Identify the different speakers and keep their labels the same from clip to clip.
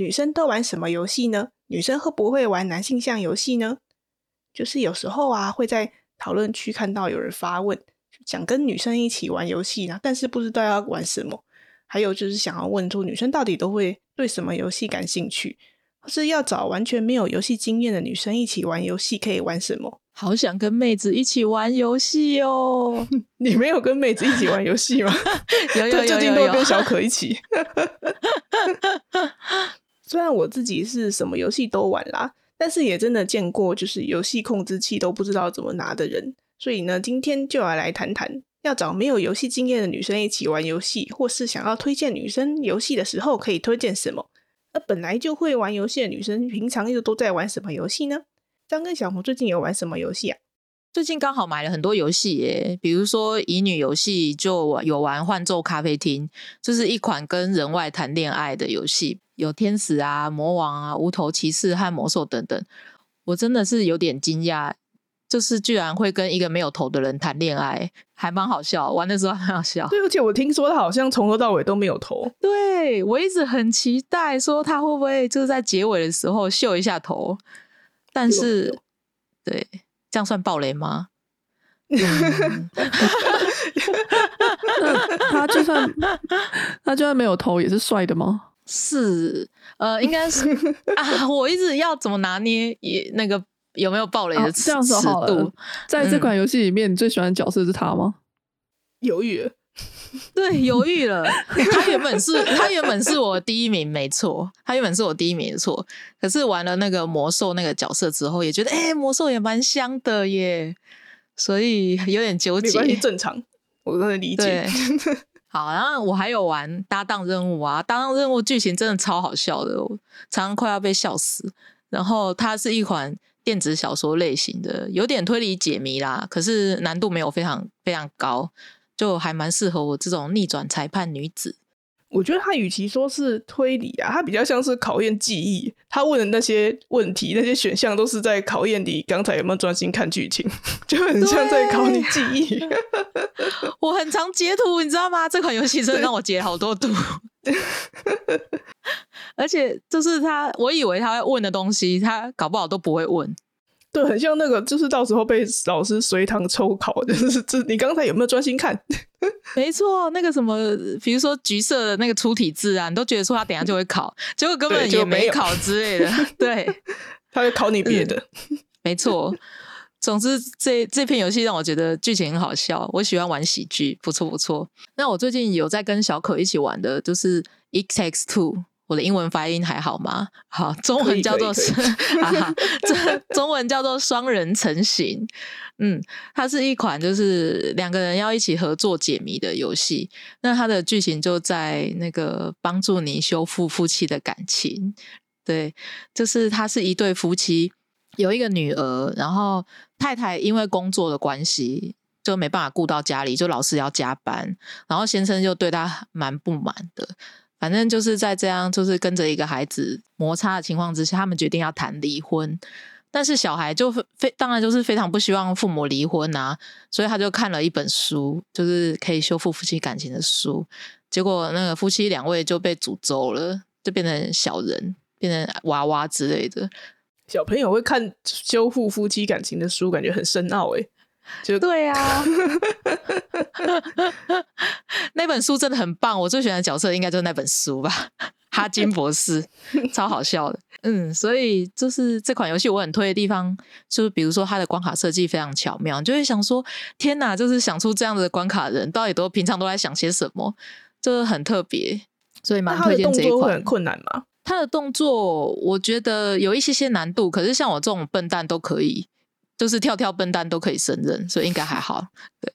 Speaker 1: 女生都玩什么游戏呢？女生会不会玩男性向游戏呢？就是有时候啊，会在讨论区看到有人发问，想跟女生一起玩游戏呢，但是不知道要玩什么。还有就是想要问出女生到底都会对什么游戏感兴趣，或是要找完全没有游戏经验的女生一起玩游戏，可以玩什么？
Speaker 2: 好想跟妹子一起玩游戏哦！
Speaker 1: 你没有跟妹子一起玩游戏吗？
Speaker 2: 有有 有
Speaker 1: 最近
Speaker 2: 有有
Speaker 1: 都跟小可一起。虽然我自己是什么游戏都玩啦，但是也真的见过就是游戏控制器都不知道怎么拿的人。所以呢，今天就要来谈谈，要找没有游戏经验的女生一起玩游戏，或是想要推荐女生游戏的时候，可以推荐什么？那本来就会玩游戏的女生，平常又都在玩什么游戏呢？张跟小红最近有玩什么游戏啊？
Speaker 2: 最近刚好买了很多游戏耶，比如说乙女游戏就有玩《幻奏咖啡厅》，这是一款跟人外谈恋爱的游戏，有天使啊、魔王啊、无头骑士和魔兽等等。我真的是有点惊讶，就是居然会跟一个没有头的人谈恋爱，还蛮好笑，玩的时候很好笑。
Speaker 1: 对，而且我听说他好像从头到尾都没有头。
Speaker 2: 对我一直很期待说他会不会就是在结尾的时候秀一下头，但是
Speaker 1: 有
Speaker 2: 对这样算暴雷吗？嗯
Speaker 3: 他就算他就算没有头，也是帅的吗？
Speaker 2: 是，呃，应该是 啊，我一直要怎么拿捏也那个有没有暴雷
Speaker 3: 啊
Speaker 2: 的尺
Speaker 3: 这样说好
Speaker 2: 尺度
Speaker 3: 了？，在这款游戏里面，你最喜欢的角色是他吗？
Speaker 1: 犹豫了，
Speaker 2: 对，犹豫了。他原本是他原本是我第一名，没错，他原本是我第一名，没错。可是玩了那个魔兽那个角色之后，也觉得哎、魔兽也蛮香的耶，所以有点纠结。
Speaker 1: 没关系，正常，我都能理解。
Speaker 2: 好，然后我还有玩搭档任务啊，搭档任务剧情真的超好笑的，我常常快要被笑死。然后它是一款电子小说类型的，有点推理解谜啦，可是难度没有非常非常高，就还蛮适合我这种逆转裁判女子。
Speaker 1: 我觉得他与其说是推理啊，他比较像是考验记忆。他问的那些问题、那些选项，都是在考验你刚才有没有专心看剧情，就很像在考你记忆。
Speaker 2: 我很常截图，你知道吗？这款游戏真的让我截好多图，而且就是他，我以为他会问的东西，他搞不好都不会问。
Speaker 1: 对，很像那个，就是到时候被老师随堂抽考，就是这你刚才有没有专心看？
Speaker 2: 没错，那个什么，比如说橘色的那个出题字啊，你都觉得说他等下就会考，结果根本也
Speaker 1: 没
Speaker 2: 考之类的。对，
Speaker 1: 他会考你别的。
Speaker 2: 没错。总之，这这篇游戏让我觉得剧情很好笑，我喜欢玩喜剧，不错不错。那我最近有在跟小可一起玩的，就是 X Two。我的英文发音还好吗？好，中文叫做
Speaker 1: 可以可以
Speaker 2: 啊哈，这中文叫做双人成型。嗯，它是一款就是两个人要一起合作解谜的游戏。那它的剧情就在那个帮助你修复夫妻的感情。对，就是他是一对夫妻，有一个女儿，然后太太因为工作的关系就没办法顾到家里，就老是要加班，然后先生就对她蛮不满的。反正就是在这样，就是跟着一个孩子摩擦的情况之下，他们决定要谈离婚。但是小孩就非当然就是非常不希望父母离婚啊，所以他就看了一本书，就是可以修复夫妻感情的书。结果那个夫妻两位就被诅咒了，就变成小人，变成娃娃之类的。
Speaker 1: 小朋友会看修复夫妻感情的书，感觉很深奥诶。就
Speaker 2: 对啊，那本书真的很棒，我最喜欢的角色应该就是那本书吧，哈金博士，超好笑的。嗯，所以就是这款游戏我很推的地方，就是比如说它的关卡设计非常巧妙，你就会想说，天哪，就是想出这样的关卡的人，到底都平常都在想些什么，就是很特别，所以蛮推荐这一款
Speaker 1: 作很。困难吗？
Speaker 2: 他的动作我觉得有一些些难度，可是像我这种笨蛋都可以，就是跳跳笨蛋都可以胜任，所以应该还好。对，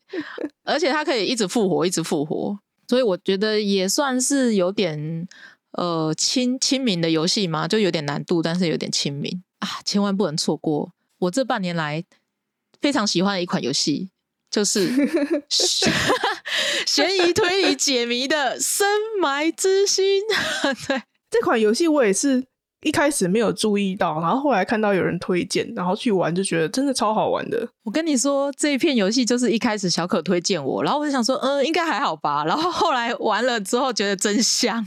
Speaker 2: 而且他可以一直复活，一直复活，所以我觉得也算是有点呃亲亲民的游戏嘛，就有点难度，但是有点亲民啊，千万不能错过。我这半年来非常喜欢的一款游戏，就是 悬疑推理解谜的《深埋之心》。对，
Speaker 1: 这款游戏我也是一开始没有注意到，然后后来看到有人推荐，然后去玩，就觉得真的超好玩的。
Speaker 2: 我跟你说，这一片游戏就是一开始小可推荐我，然后我就想说，嗯，应该还好吧。然后后来玩了之后，觉得真香。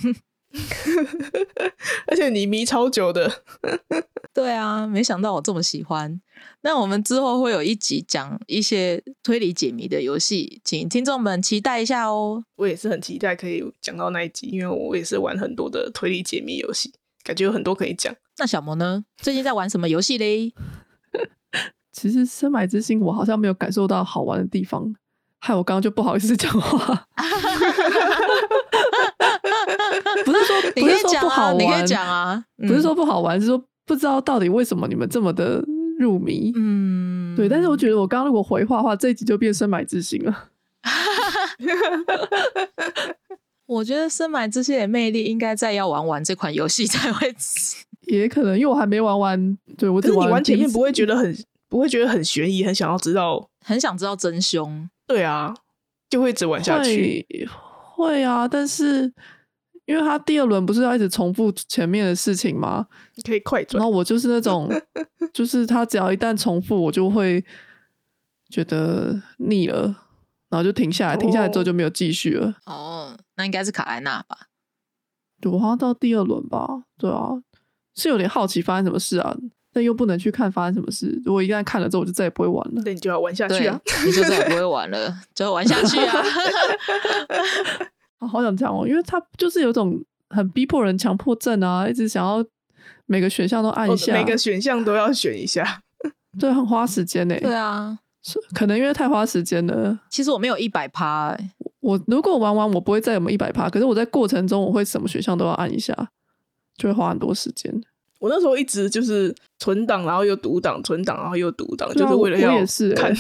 Speaker 1: 而且你迷超久的，
Speaker 2: 对啊，没想到我这么喜欢。那我们之后会有一集讲一些推理解谜的游戏，请听众们期待一下哦。
Speaker 1: 我也是很期待可以讲到那一集，因为我也是玩很多的推理解谜游戏，感觉有很多可以讲。
Speaker 2: 那小魔呢？最近在玩什么游戏嘞？
Speaker 3: 其实深埋之心我好像没有感受到好玩的地方，害我刚刚就不好意思讲话。不是说 不是说不好玩，
Speaker 2: 你可以讲啊，
Speaker 3: 不是说不好玩，是说不知道到底为什么你们这么的入迷。嗯，对。但是我觉得我刚刚如果回话的话，这一集就变深埋之心了。
Speaker 2: 我觉得深埋之心的魅力应该在要玩完这款游戏才会。
Speaker 3: 也可能因为我还没玩完，对我
Speaker 1: 可是你玩前面不会觉得很不会觉得很悬疑，很想要知道，
Speaker 2: 很想知道真凶。
Speaker 1: 对啊，就会一直玩下去。
Speaker 3: 会啊，但是因为他第二轮不是要一直重复前面的事情吗？
Speaker 1: 你可以快转。
Speaker 3: 然后我就是那种，就是他只要一旦重复，我就会觉得腻了，然后就停下来。停下来之后就没有继续了。
Speaker 2: 哦，那应该是卡莱娜吧？
Speaker 3: 我好像到第二轮吧。对啊，是有点好奇发生什么事啊，但又不能去看发生什么事。如果一旦看了之后，我就再也不会玩了。
Speaker 1: 那你就要玩下去啊！
Speaker 2: 你就再也不会玩了，就要玩下去 啊！
Speaker 3: 好想讲哦，因为他就是有种很逼迫人强迫症啊，一直想要每个选项都按一下，
Speaker 1: 每个选项都要选一下，
Speaker 3: 对，很花时间呢。
Speaker 2: 对啊，
Speaker 3: 可能因为太花时间了。
Speaker 2: 其实我没有一百趴，
Speaker 3: 我如果玩完我不会再有一百趴，可是我在过程中我会什么选项都要按一下，就会花很多时间。
Speaker 1: 我那时候一直就是存档，然后又读档，存档，然后又读档，就是为了要看。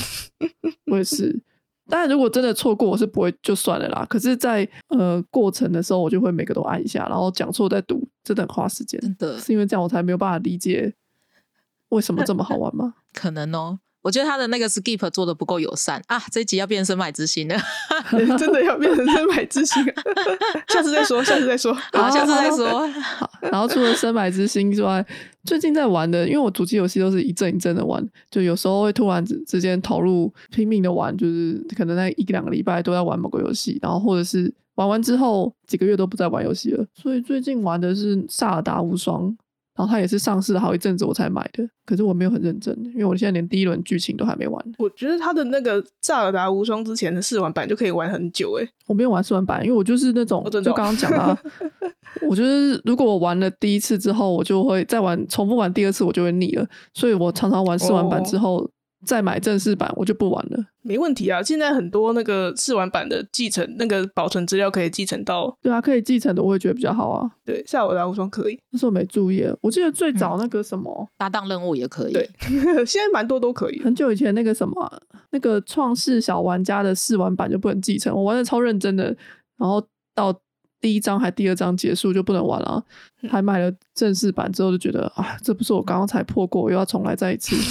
Speaker 3: 我也是。当然，如果真的错过，我是不会就算了啦。可是，在呃过程的时候，我就会每个都按一下，然后讲错再读，真的很花时间。
Speaker 2: 真的
Speaker 3: 是因为这样，我才没有办法理解为什么这么好玩吗？
Speaker 2: 可能哦。我觉得他的那个 skip 做的不够友善啊！这一集要变成深买之心了，
Speaker 1: 真的要变成深买之心，下次再说，下次再说，
Speaker 2: 好，下次再说。
Speaker 3: 好，然后除了深买之心之外，最近在玩的，因为我主机游戏都是一阵一阵的玩，就有时候会突然之之间投入拼命的玩，就是可能那一两个礼拜都在玩某个游戏，然后或者是玩完之后几个月都不再玩游戏了。所以最近玩的是《萨尔达无双》。然后它也是上市了好一阵子我才买的，可是我没有很认真，因为我现在连第一轮剧情都还没玩。
Speaker 1: 我觉得它的那个《萨尔达无双》之前的试玩版就可以玩很久诶。
Speaker 3: 我没有玩试玩版，因为我就是那种就刚刚讲的，我觉得如果我玩了第一次之后，我就会再玩重复玩第二次，我就会腻了，所以我常常玩试玩版之后。再买正式版，我就不玩了。
Speaker 1: 没问题啊，现在很多那个试玩版的继承，那个保存资料可以继承到。
Speaker 3: 对啊，可以继承的，我也觉得比较好啊。
Speaker 1: 对，下午的无双可以。
Speaker 3: 但是我没注意，我记得最早那个什么
Speaker 2: 搭档任务也可以。
Speaker 1: 对，现在蛮多都可以。
Speaker 3: 很久以前那个什么，那个创世小玩家的试玩版就不能继承，我玩的超认真的，然后到。第一章还第二章结束就不能玩了，还买了正式版之后就觉得啊，这不是我刚刚才破过，又要重来再一次。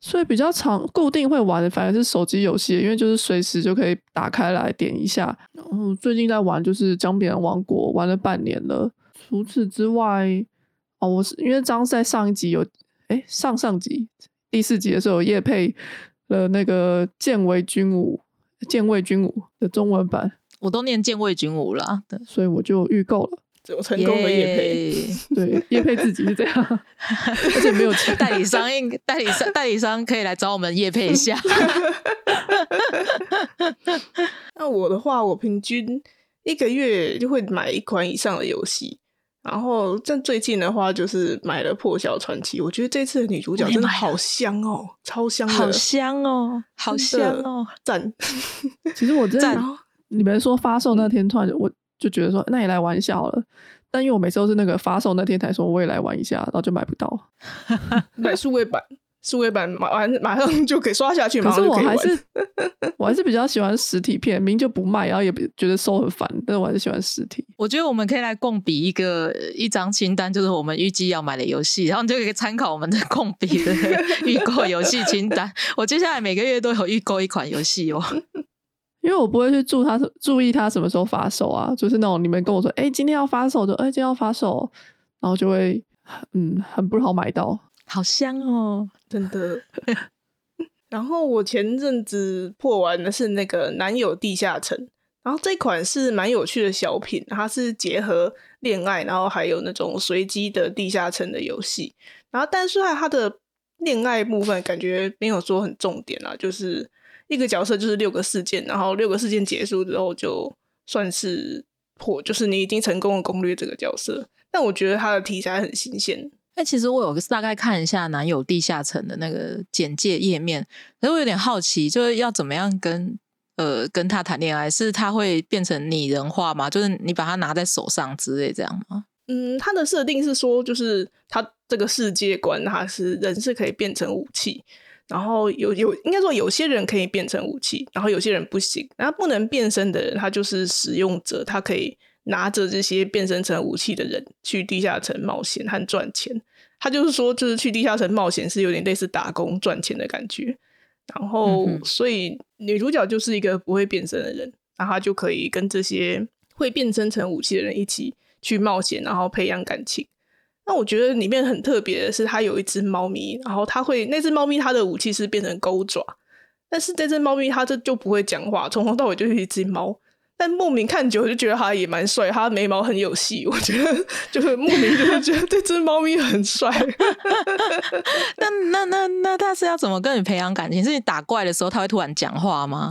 Speaker 3: 所以比较常固定会玩的反而是手机游戏，因为就是随时就可以打开来点一下。然后最近在玩就是《江边王国》，玩了半年了。除此之外，哦，我是因为张在上一集有，哎，上上集第四集的时候叶配。的那个剑卫军武，剑卫军武的中文版，
Speaker 2: 我都念剑卫军武了，
Speaker 3: 所以我就预购了，
Speaker 1: 有成功的叶配，
Speaker 3: 对，叶配自己是这样，而且没有钱，
Speaker 2: 代理商应代理商代理商可以来找我们叶配一下。
Speaker 1: 那我的话，我平均一个月就会买一款以上的游戏。然后，在最近的话，就是买了《破晓传奇》，我觉得这次的女主角真的好香哦，超香的，
Speaker 2: 好香哦，好香哦，
Speaker 1: 赞！
Speaker 3: 其实我真的，你们说发售那天突然我就觉得说，那也来玩一下好了。但因为我每次都是那个发售那天才说我也来玩一下，然后就买不到，
Speaker 1: 买数位版。数位版马完马上就可以刷下去，
Speaker 3: 可是。我还是 我还是比较喜欢实体片，明明就不卖，然后也不觉得收很烦，但我还是喜欢实体。
Speaker 2: 我觉得我们可以来共比一个一张清单，就是我们预计要买的游戏，然后你就可以参考我们的共比的预购游戏清单。我接下来每个月都有预购一款游戏哦。
Speaker 3: 因为我不会去注他注意他什么时候发售啊，就是那种你们跟我说，哎、今天要发售，就哎、今天要发售，然后就会嗯很不好买到。
Speaker 2: 好香哦！
Speaker 1: 真的。然后我前阵子破完的是那个《男友地下城》，然后这款是蛮有趣的小品，它是结合恋爱，然后还有那种随机的地下城的游戏。然后，但是它的恋爱部分感觉没有说很重点啊，就是一个角色就是六个事件，然后六个事件结束之后就算是破，就是你已经成功的攻略这个角色。但我觉得它的题材很新鲜，
Speaker 2: 那其实我有大概看一下男友地下城的那个简介页面，可是我有点好奇，就是要怎么样跟呃跟他谈恋爱？是他会变成拟人化吗？就是你把他拿在手上之类这样吗？
Speaker 1: 嗯，它的设定是说，就是它这个世界观，它是人是可以变成武器，然后有有应该说有些人可以变成武器，然后有些人不行。然后不能变身的人，他就是使用者，他可以拿着这些变身成武器的人去地下城冒险和赚钱。他就是说，就是去地下城冒险是有点类似打工赚钱的感觉。然后，
Speaker 2: 嗯
Speaker 1: 所以女主角就是一个不会变身的人，然后她就可以跟这些会变身成武器的人一起去冒险，然后培养感情。那我觉得里面很特别的是，它有一只猫咪，然后它会那只猫咪它的武器是变成钩爪，但是这只猫咪它这就不会讲话，从头到尾就是一只猫。但莫名看久了就觉得他也蛮帅，他眉毛很有戏，我觉得就是莫名就是觉得这只猫咪很帅。
Speaker 2: 那那那那他是要怎么跟你培养感情？是你打怪的时候他会突然讲话吗？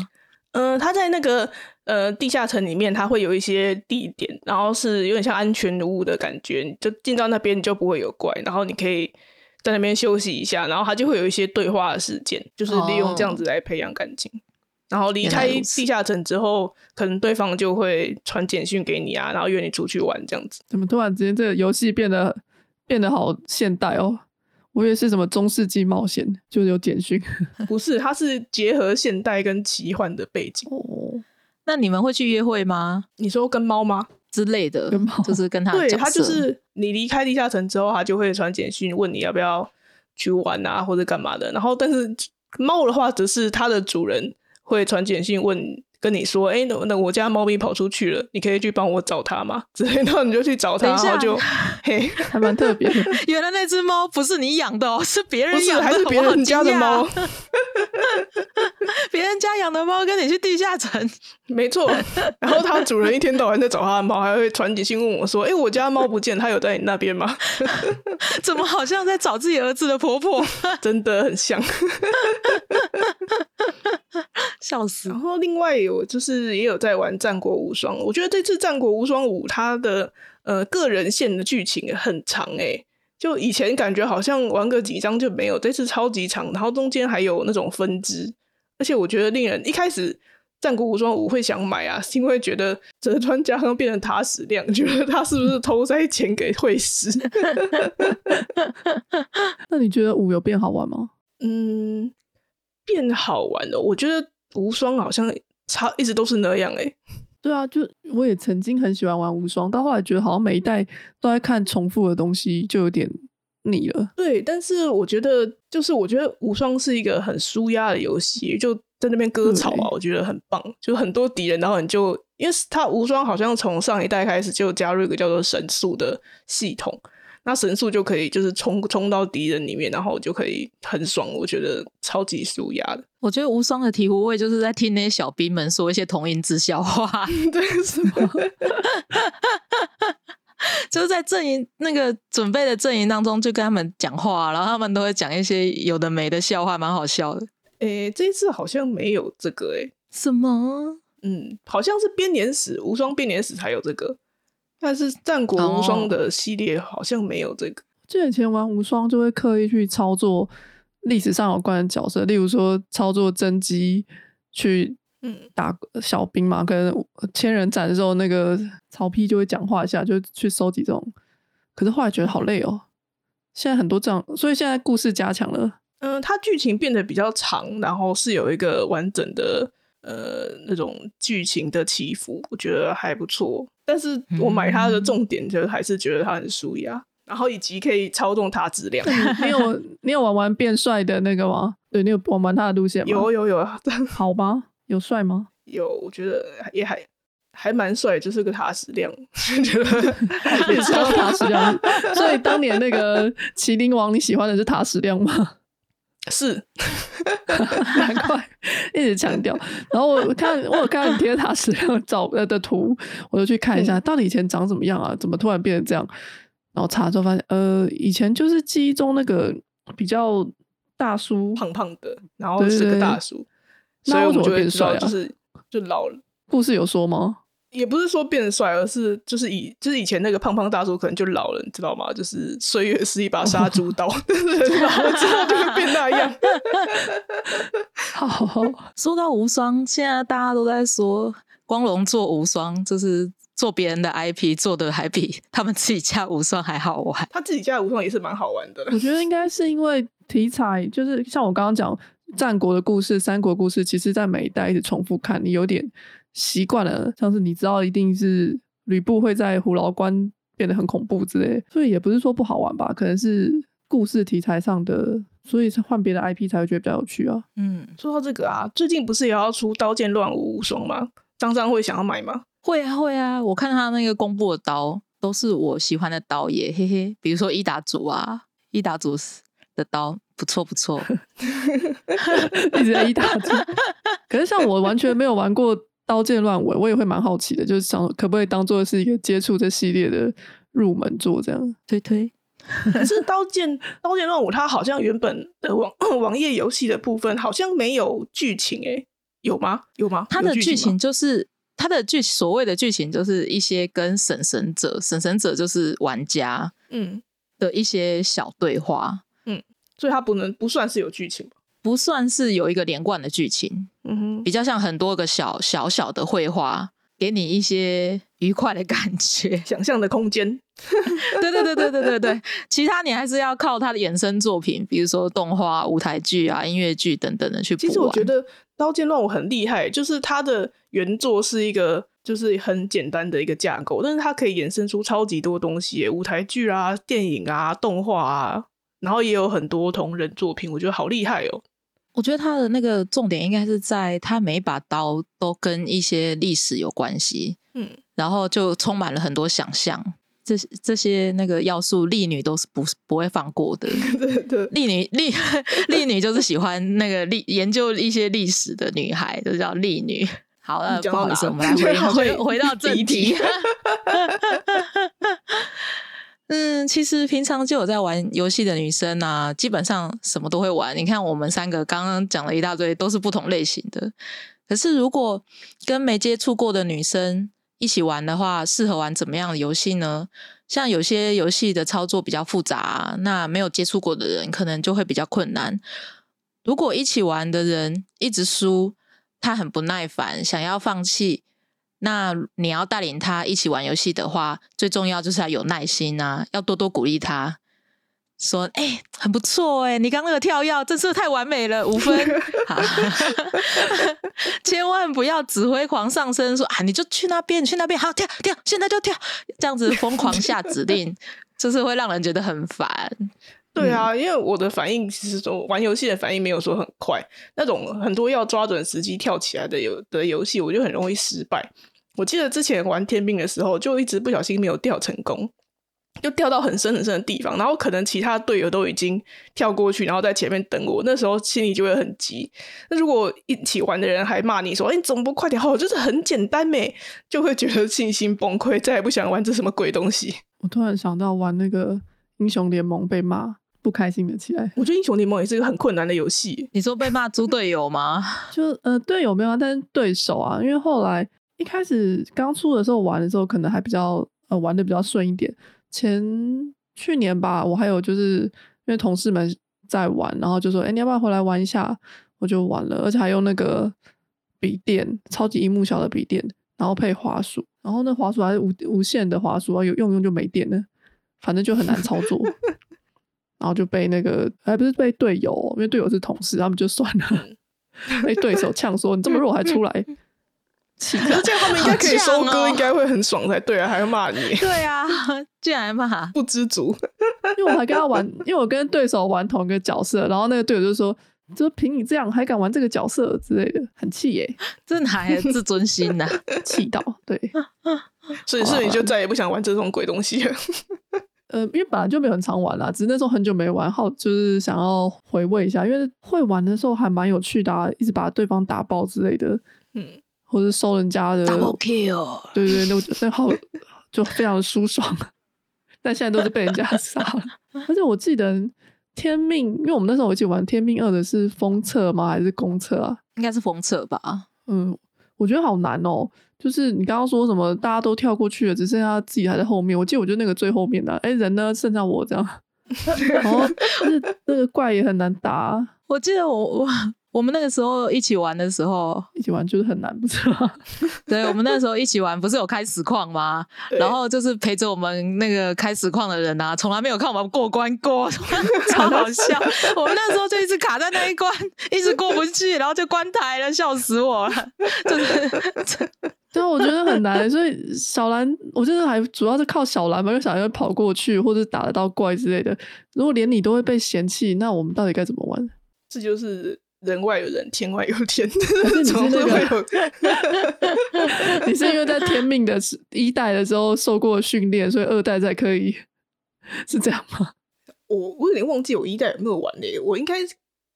Speaker 1: 嗯、他在那个呃地下城里面，他会有一些地点，然后是有点像安全屋的感觉，你就进到那边你就不会有怪，然后你可以在那边休息一下，然后他就会有一些对话的时间，就是利用这样子来培养感情。然后离开地下城之后，可能对方就会传简讯给你啊，然后约你出去玩这样子。
Speaker 3: 怎么突然之间这个游戏变得变得好现代哦？我以为是什么中世纪冒险，就是有简讯
Speaker 1: 不是，它是结合现代跟奇幻的背景。
Speaker 3: 哦。
Speaker 2: 那你们会去约会吗？
Speaker 1: 你说跟猫吗？
Speaker 2: 之类的
Speaker 3: 跟猫，
Speaker 2: 就是跟他
Speaker 1: 对，
Speaker 2: 角
Speaker 1: 他就是你离开地下城之后，他就会传简讯问你要不要去玩啊，或者干嘛的。然后，但是猫的话，则是它的主人会传简讯问跟你说，哎、那那我家猫咪跑出去了，你可以去帮我找它吗？之类的，然后你就去找它，然后就 嘿，
Speaker 3: 还蛮特别的。
Speaker 2: 原来那只猫不是你养的哦，是别人养的，
Speaker 1: 还是别人家的猫，
Speaker 2: 别人家养的猫跟你去地下城，
Speaker 1: 没错。然后它主人一天到晚在找它的猫，还会传简讯问我说，哎、我家猫不见，它有在你那边吗？
Speaker 2: 怎么好像在找自己儿子的婆婆？
Speaker 1: 真的很像。
Speaker 2: 笑死
Speaker 1: 然！后另外有就是也有在玩《战国无双》，我觉得这次《战国无双五》它的呃个人线的剧情很长诶、就以前感觉好像玩个几章就没有，这次超级长，然后中间还有那种分支，而且我觉得令人一开始《战国无双五》会想买啊，是因为觉得泽川家康变成塔矢亮，觉得他是不是偷塞钱给惠师？
Speaker 3: 那你觉得五有变好玩吗？
Speaker 1: 嗯，变好玩了。我觉得无双好像差一直都是那样诶、
Speaker 3: 对啊，就我也曾经很喜欢玩无双，到后来觉得好像每一代都在看重复的东西，就有点腻了。
Speaker 1: 对，但是我觉得，就是我觉得无双是一个很舒压的游戏，就在那边割草啊，我觉得很棒。就很多敌人，然后你就因为它无双好像从上一代开始就加入一个叫做神速的系统，那神速就可以就是冲冲到敌人里面，然后就可以很爽，我觉得超级舒压的。
Speaker 2: 我觉得无双的醍醐味就是在听那些小兵们说一些同音字笑话，
Speaker 1: 对，是吗？
Speaker 2: 就是在阵营那个准备的阵营当中，就跟他们讲话，然后他们都会讲一些有的没的笑话，蛮好笑的。
Speaker 1: 诶，这一次好像没有这个诶，
Speaker 2: 什么？
Speaker 1: 嗯，好像是编年史无双编年史才有这个，但是战国无双的系列好像没有这个。
Speaker 3: 记得以前玩无双就会刻意去操作历史上有关的角色，例如说操作甄姬去
Speaker 1: 嗯，
Speaker 3: 打小兵嘛，跟千人斩的时候，那个曹丕就会讲话一下，就去收集这种。可是后来觉得好累哦，现在很多这样，所以现在故事加强了。
Speaker 1: 嗯，它剧情变得比较长，然后是有一个完整的呃那种剧情的起伏，我觉得还不错。但是我买它的重点就还是觉得它很舒压，然后以及可以操纵它质量。
Speaker 3: 你有 你有玩完变帅的那个吗？对，你有玩完它的路线吗？
Speaker 1: 有有有，
Speaker 3: 好吧？有帅吗？
Speaker 1: 有，我觉得也还还蛮帅，就是个塔矢亮，觉 得
Speaker 3: 也是塔矢亮。所以当年那个麒麟王，你喜欢的是塔矢亮吗？
Speaker 1: 是，
Speaker 3: 难怪一直强调。然后我看我有看你贴塔矢亮照呃的图，我就去看一下，到底以前长怎么样啊？怎么突然变成这样？然后查之后发现，呃，以前就是记忆中那个比较大叔，
Speaker 1: 胖胖的，然后是个大叔，所以我就变帅，就是就老了。
Speaker 3: 故事有说吗？
Speaker 1: 也不是说变帅，而是就是以就是以前那个胖胖大叔可能就老了，你知道吗？就是岁月是一把杀猪刀，老了之后就会变那样。
Speaker 3: 好，
Speaker 2: 说到无双，现在大家都在说光荣做无双，就是做别人的 IP 做的还比他们自己家无双还好玩。
Speaker 1: 他自己家的无双也是蛮好玩的。
Speaker 3: 我觉得应该是因为题材，就是像我刚刚讲战国的故事、三国故事，其实在每一代一直重复看，你有点。习惯了，像是你知道一定是吕布会在虎牢关变得很恐怖之类，所以也不是说不好玩吧，可能是故事题材上的，所以是换别的 IP 才会觉得比较有趣啊。
Speaker 1: 嗯，说到这个啊，最近不是也要出《刀剑乱舞无双》吗？张张会想要买吗？
Speaker 2: 会啊会啊，我看他那个公布的刀都是我喜欢的刀耶，嘿嘿，比如说伊达族啊，伊达族的刀不错不错，
Speaker 3: 一直在伊达族，可是像我完全没有玩过。刀剑乱舞，我也会蛮好奇的，就是想可不可以当做是一个接触这系列的入门作这样
Speaker 2: 推推。
Speaker 1: 可是刀剑刀剑乱舞，它好像原本的网 网页游戏的部分好像没有剧情，诶，有吗？有吗？
Speaker 2: 它的剧情就是它的剧所谓的剧情，就是一些跟神神者、神神者就是玩家嗯的一些小对话
Speaker 1: 嗯，所以它不能不算是有剧情吧？
Speaker 2: 不算是有一个连贯的剧情，嗯哼，比较像很多个小小小的绘画，给你一些愉快的感觉，
Speaker 1: 想象的空间。
Speaker 2: 对对对对对对对，其他你还是要靠它的衍生作品，比如说动画、舞台剧啊、音乐剧等等的去。
Speaker 1: 其实我觉得《刀剑乱舞》很厉害，就是它的原作是一个就是很简单的一个架构，但是它可以衍生出超级多东西，舞台剧啊、电影啊、动画啊，然后也有很多同人作品，我觉得好厉害哦。
Speaker 2: 我觉得他的那个重点应该是在他每一把刀都跟一些历史有关系，嗯，然后就充满了很多想象，这这些那个要素，丽女都是不不会放过的。
Speaker 1: 对对，
Speaker 2: 丽女丽丽女就是喜欢那个历研究一些历史的女孩，就叫丽女。好了，不好意思，我们来 回回回到正题。嗯，其实平常就有在玩游戏的女生啊，基本上什么都会玩。你看我们三个刚刚讲了一大堆，都是不同类型的。可是如果跟没接触过的女生一起玩的话，适合玩怎么样的游戏呢？像有些游戏的操作比较复杂，那没有接触过的人可能就会比较困难。如果一起玩的人一直输，他很不耐烦，想要放弃。那你要带领他一起玩游戏的话，最重要就是要有耐心啊，要多多鼓励他，说：“哎，很不错哎，你刚那个跳跃真是太完美了，五分。”，千万不要指挥狂上身，说：“啊，你就去那边，去那边，好跳跳，现在就跳。”这样子疯狂下指令，就是会让人觉得很烦。
Speaker 1: 对啊，因为我的反应其实说玩游戏的反应没有说很快，那种很多要抓准时机跳起来的游的游戏，我就很容易失败。我记得之前玩天兵的时候，就一直不小心没有掉成功，就掉到很深很深的地方，然后可能其他队友都已经跳过去，然后在前面等我，那时候心里就会很急。那如果一起玩的人还骂你说：“哎，你怎么不快点？”好，就是很简单呗，就会觉得信心崩溃，再也不想玩这什么鬼东西。
Speaker 3: 我突然想到玩那个英雄联盟被骂，不开心的起来。
Speaker 1: 我觉得英雄联盟也是一个很困难的游戏。
Speaker 2: 你说被骂猪队友吗？
Speaker 3: 就呃队友没有，但是对手啊，因为后来。一开始刚出的时候玩的时候，可能还比较呃玩的比较顺一点。前去年吧，我还有就是因为同事们在玩，然后就说：“哎，你要不要回来玩一下？”我就玩了，而且还用那个笔电，超级荧幕小的笔电，然后配滑鼠，然后那滑鼠还是无无线的滑鼠啊，有用用就没电了，反正就很难操作。然后就被那个还不是被队友哦，因为队友是同事，他们就算了，被对手呛说你这么弱还出来，气
Speaker 1: 可是这样他们应该可以收割，应该会很爽才对啊，还要骂你，
Speaker 2: 对啊，竟然骂，
Speaker 1: 不知足。
Speaker 3: 因为我还跟他玩，因为我跟对手玩同一个角色，然后那个队友就说。就凭你这样还敢玩这个角色之类的，很气耶，
Speaker 2: 这哪来的自尊心呐、
Speaker 3: 气到对。
Speaker 1: 所以，所以你就再也不想玩这种鬼东西了。
Speaker 3: 呃，因为本来就没有很常玩啦，只是那时候很久没玩，好就是想要回味一下，因为会玩的时候还蛮有趣的、啊，一直把对方打爆之类的，
Speaker 1: 嗯，
Speaker 3: 或者收人家的
Speaker 2: kill，
Speaker 3: 对对，那我觉得那好 就非常的舒爽，但现在都是被人家 杀了。而且我记得天命，因为我们那时候一起玩天命二的是封测吗？还是公测啊？
Speaker 2: 应该是封测吧？
Speaker 3: 嗯，我觉得好难哦。就是你刚刚说什么，大家都跳过去了，只剩下自己还在后面。我记得我就那个最后面的、哎，人呢？剩下我这样。然后那那个怪也很难打，
Speaker 2: 我记得我我我们那个时候一起玩的时候，
Speaker 3: 一起玩就是很难，不是吗？
Speaker 2: 对我们那时候一起玩，不是有开实况吗？然后就是陪着我们那个开实况的人啊，从来没有看我们过关过，超好笑。我们那时候就一直卡在那一关，一直过不去，然后就关台了，笑死我了。就是
Speaker 3: 对啊，我觉得很难，所以小兰，我觉得还主要是靠小兰嘛，因为小兰会跑过去或者打得到怪之类的。如果连你都会被嫌弃，那我们到底该怎么玩？
Speaker 1: 这就是人外有人，天外有天，
Speaker 3: 是你是
Speaker 1: 总
Speaker 3: 那个
Speaker 1: 会有。
Speaker 3: 你是因为在天命的时一代的时候受过训练，所以二代才可以，是这样吗？
Speaker 1: 我我有点忘记我一代有没有玩嘞，我应该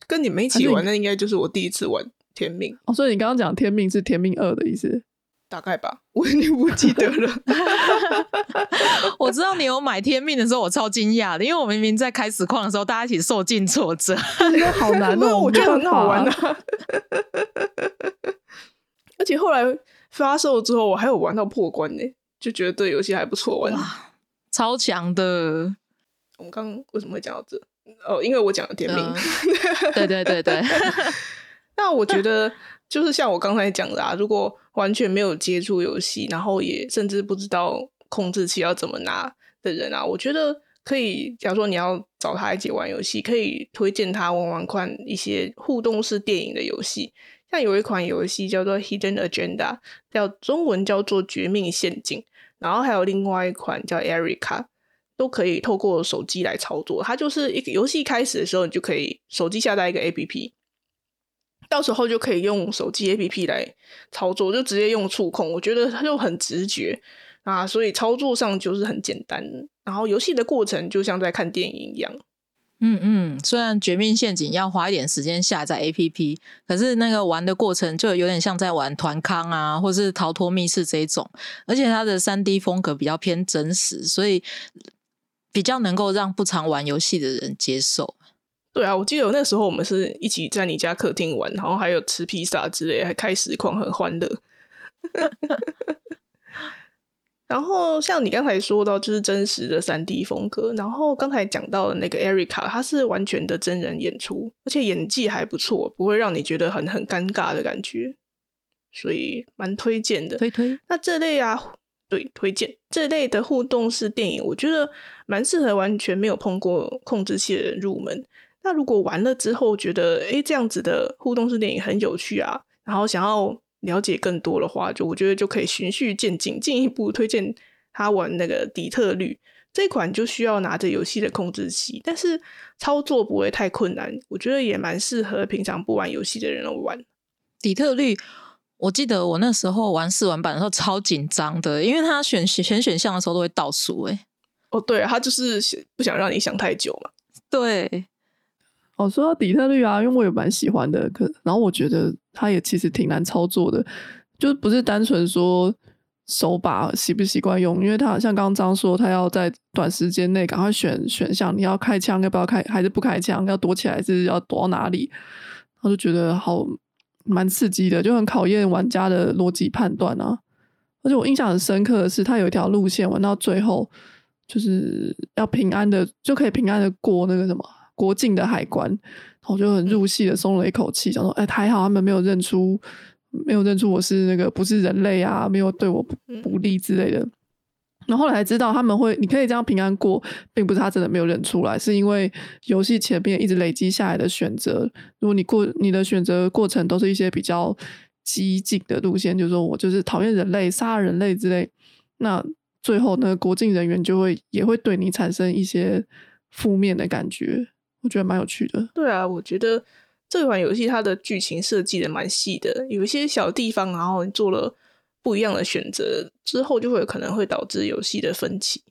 Speaker 1: 跟你们一起玩，那应该就是我第一次玩天命，
Speaker 3: 哦，所以你刚刚讲天命是天命二的意思？
Speaker 1: 大概吧，我已经不记得了。
Speaker 2: 我知道你有买天命的时候，我超惊讶的，因为我明明在开实况的时候，大家一起受尽挫折。
Speaker 3: 这个好难哦，
Speaker 1: 我觉得很好玩
Speaker 3: 的、
Speaker 1: 啊。而且后来发售之后，我还有玩到破关呢，就觉得这游戏还不错玩。
Speaker 2: 哇，超强的！
Speaker 1: 我们刚刚为什么会讲到这？哦，因为我讲了天命。
Speaker 2: 嗯对对对对，
Speaker 1: 那我觉得就是像我刚才讲的啊，如果完全没有接触游戏，然后也甚至不知道控制器要怎么拿的人啊，我觉得可以，假如说你要找他一起玩游戏，可以推荐他玩玩看一些互动式电影的游戏。像有一款游戏叫做《Hidden Agenda》，叫中文叫做《绝命陷阱》，然后还有另外一款叫《Erica》。都可以透过手机来操作，它就是一个游戏开始的时候，你就可以手机下载一个 APP，到时候就可以用手机 APP 来操作，就直接用触控，我觉得它就很直觉啊，所以操作上就是很简单。然后游戏的过程就像在看电影一样。
Speaker 2: 嗯嗯，虽然《绝命陷阱》要花一点时间下载 APP，可是那个玩的过程就有点像在玩团康啊，或是逃脱密室这一种，而且它的三 D 风格比较偏真实，所以比较能够让不常玩游戏的人接受。
Speaker 1: 对啊，我记得那时候我们是一起在你家客厅玩，然后还有吃披萨之类，还开实况，很欢乐。然后像你刚才说到，就是真实的三 D 风格。然后刚才讲到的那个 Erica，她是完全的真人演出，而且演技还不错，不会让你觉得很很尴尬的感觉，所以蛮推荐的。
Speaker 2: 推推，
Speaker 1: 那这类啊，对，推荐这类的互动式电影，我觉得蛮适合完全没有碰过控制器的人入门。那如果玩了之后觉得，诶这样子的互动式电影很有趣啊，然后想要了解更多的话，就我觉得就可以循序渐进，进一步推荐他玩那个底特律这款，就需要拿着游戏的控制器，但是操作不会太困难，我觉得也蛮适合平常不玩游戏的人来玩。
Speaker 2: 底特律。我记得我那时候玩试玩版的时候超紧张的，因为他选选选项的时候都会倒数，哎，
Speaker 1: 哦，对啊，他就是不想让你想太久嘛。
Speaker 2: 对，
Speaker 3: 哦，说到底特律啊，因为我也蛮喜欢的，可然后我觉得它也其实挺难操作的，就是不是单纯说手把习不习惯用，因为它像刚刚张说，他要在短时间内赶快选选项，你要开枪要不要开，还是不开枪，要躲起来是要躲到哪里，我就觉得好蛮刺激的，就很考验玩家的逻辑判断啊。而且我印象很深刻的是，它有一条路线玩到最后，就是要平安的就可以平安的过那个什么。国境的海关，我就很入戏的松了一口气，想说，哎，还好他们没有认出，没有认出我是那个不是人类啊，没有对我不不利之类的。然后后来才知道他们会，你可以这样平安过，并不是他真的没有认出来，是因为游戏前面一直累积下来的选择。如果你过你的选择过程都是一些比较激进的路线，就是说我就是讨厌人类、杀人类之类，那最后那个国境人员就会也会对你产生一些负面的感觉。我觉得蛮有趣的。
Speaker 1: 对啊，我觉得这款游戏它的剧情设计的蛮细的，有一些小地方，然后你做了。不一样的选择之后，就会可能会导致游戏的分歧。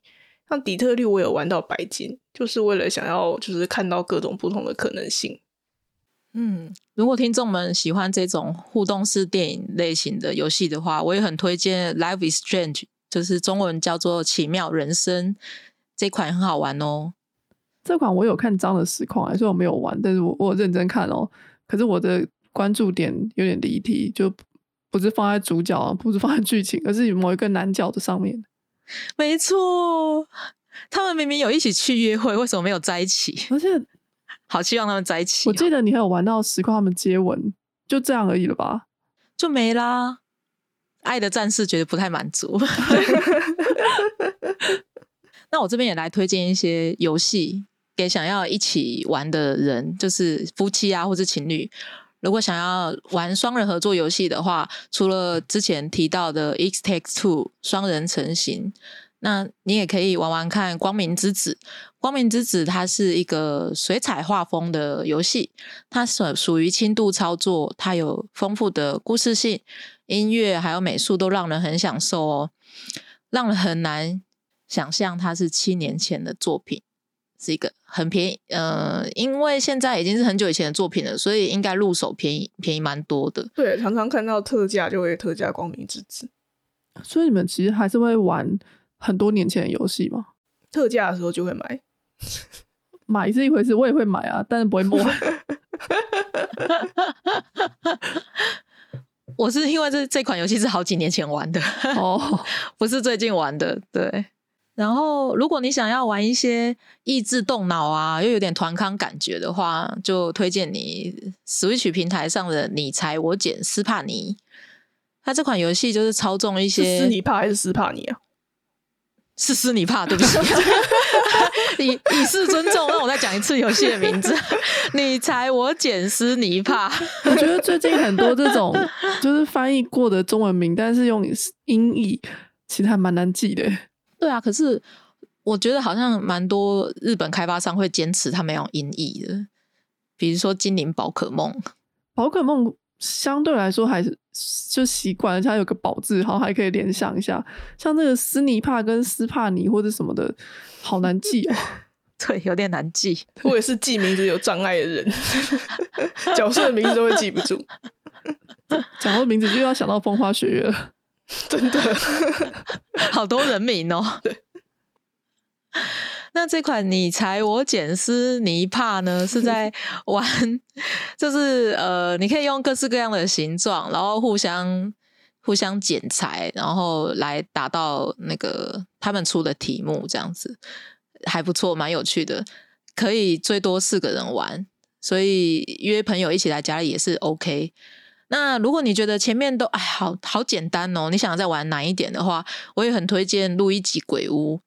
Speaker 1: 像底特律，我有玩到白金，就是为了想要就是看到各种不同的可能性。
Speaker 2: 嗯，如果听众们喜欢这种互动式电影类型的游戏的话，我也很推荐《Life is Strange》，就是中文叫做《奇妙人生》这款很好玩哦。
Speaker 3: 这款我有看张的实况，虽然我没有玩，但是我我认真看哦。可是我的关注点有点离题，就。不是放在主角，不是放在剧情，而是某一个男角的上面。
Speaker 2: 没错，他们明明有一起去约会，为什么没有在一起？
Speaker 3: 而且，
Speaker 2: 好希望他们在一起。
Speaker 3: 我记得你还有玩到实况他们接吻，就这样而已了吧？
Speaker 2: 就没啦。爱的战士觉得不太满足。那我这边也来推荐一些游戏给想要一起玩的人，就是夫妻啊，或是情侣。如果想要玩双人合作游戏的话，除了之前提到的《X Takes Two》双人成型，那你也可以玩玩看《光明之子》。《光明之子》它是一个水彩画风的游戏，它属属于轻度操作，它有丰富的故事性，音乐还有美术都让人很享受哦，让人很难想象它是七年前的作品。是一个很便宜，呃，因为现在已经是很久以前的作品了，所以应该入手便宜，便宜蛮多的。
Speaker 1: 对，常常看到特价就会特价《光明之子》，
Speaker 3: 所以你们其实还是会玩很多年前的游戏吗？
Speaker 1: 特价的时候就会买，
Speaker 3: 买是一回事，我也会买啊，但是不会摸。
Speaker 2: 我是因为这这款游戏是好几年前玩的哦，不是最近玩的，对。然后，如果你想要玩一些益智动脑啊，又有点团康感觉的话，就推荐你 Switch 平台上的“你猜我捡斯帕尼”。它这款游戏就是操纵一些
Speaker 1: 斯尼帕还是斯帕尼啊？
Speaker 2: 是斯尼帕，对不起，以以示尊重，让我再讲一次游戏的名字。你猜我捡斯尼帕？
Speaker 3: 我觉得最近很多这种就是翻译过的中文名，但是用音译，其实还蛮难记的。
Speaker 2: 对啊，可是我觉得好像蛮多日本开发商会坚持他们用音译的，比如说精灵宝可梦，
Speaker 3: 宝可梦相对来说还是就习惯了，它有个宝字，好还可以联想一下。像那个斯尼帕跟斯帕尼或者什么的，好难记哦。
Speaker 2: 对，有点难记。
Speaker 1: 我也是记名字有障碍的人，角色的名字都会记不住，
Speaker 3: 讲到名字就要想到风花雪月了。
Speaker 1: 真的，
Speaker 2: 好多人名哦。
Speaker 1: 对，
Speaker 2: 那这款你裁我剪斯尼帕呢？是在玩，就是呃，你可以用各式各样的形状，然后互相互相剪裁，然后来达到那个他们出的题目，这样子还不错，蛮有趣的。可以最多四个人玩，所以约朋友一起来家里也是 OK。那如果你觉得前面都哎好好简单哦，你想再玩难一点的话，我也很推荐录一集鬼屋。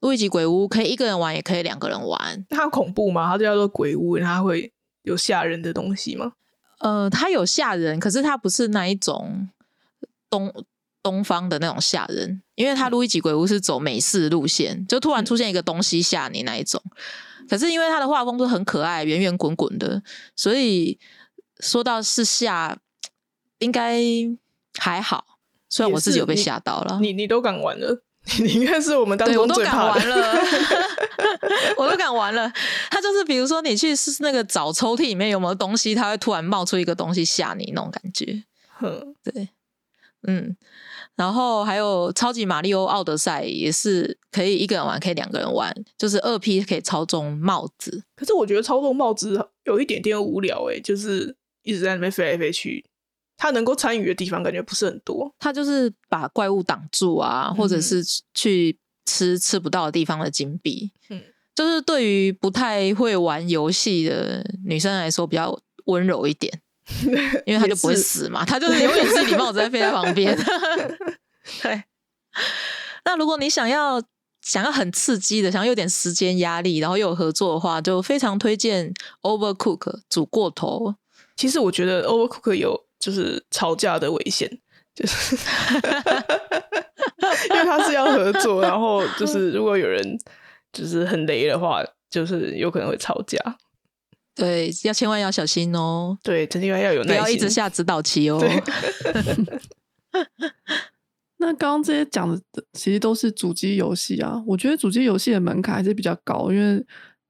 Speaker 2: 录一集鬼屋可以一个人玩，也可以两个人玩。
Speaker 1: 它恐怖吗？它叫做鬼屋，它会有吓人的东西吗？
Speaker 2: 呃，它有吓人，可是它不是那一种东东方的那种吓人，因为它录一集鬼屋是走美式路线，就突然出现一个东西吓你那一种。可是因为它的画风都很可爱，圆圆滚滚的，所以。说到是吓，应该还好。虽然我自己有被吓到了，
Speaker 1: 你你都敢玩了，你应该是我们当中最
Speaker 2: 敢玩了，我都敢玩了。他就是比如说你去那个找抽屉里面有没有东西，他会突然冒出一个东西吓你那种感觉。对，嗯。然后还有超级马里奥奥德赛也是可以一个人玩，可以两个人玩，就是二 P 可以操纵帽子。
Speaker 1: 可是我觉得操纵帽子有一点点无聊哎，就是。一直在那边飞来飞去，他能够参与的地方感觉不是很多。
Speaker 2: 他就是把怪物挡住啊，或者是去吃吃不到的地方的金币。嗯，就是对于不太会玩游戏的女生来说比较温柔一点，因为他就不会死嘛，他就是永远是礼帽子在飞在旁边。对。那如果你想要想要很刺激的，想要有点时间压力，然后又有合作的话，就非常推荐 Overcook 煮过头。
Speaker 1: 其实我觉得 Overcook 有就是吵架的危险，就是 因为他是要合作，然后就是如果有人就是很雷的话，就是有可能会吵架。
Speaker 2: 对，要千万要小心哦。
Speaker 1: 对，肯定要有耐心，
Speaker 2: 不要一直下指导棋哦。
Speaker 3: 那刚刚这些讲的其实都是主机游戏啊，我觉得主机游戏的门槛还是比较高，因为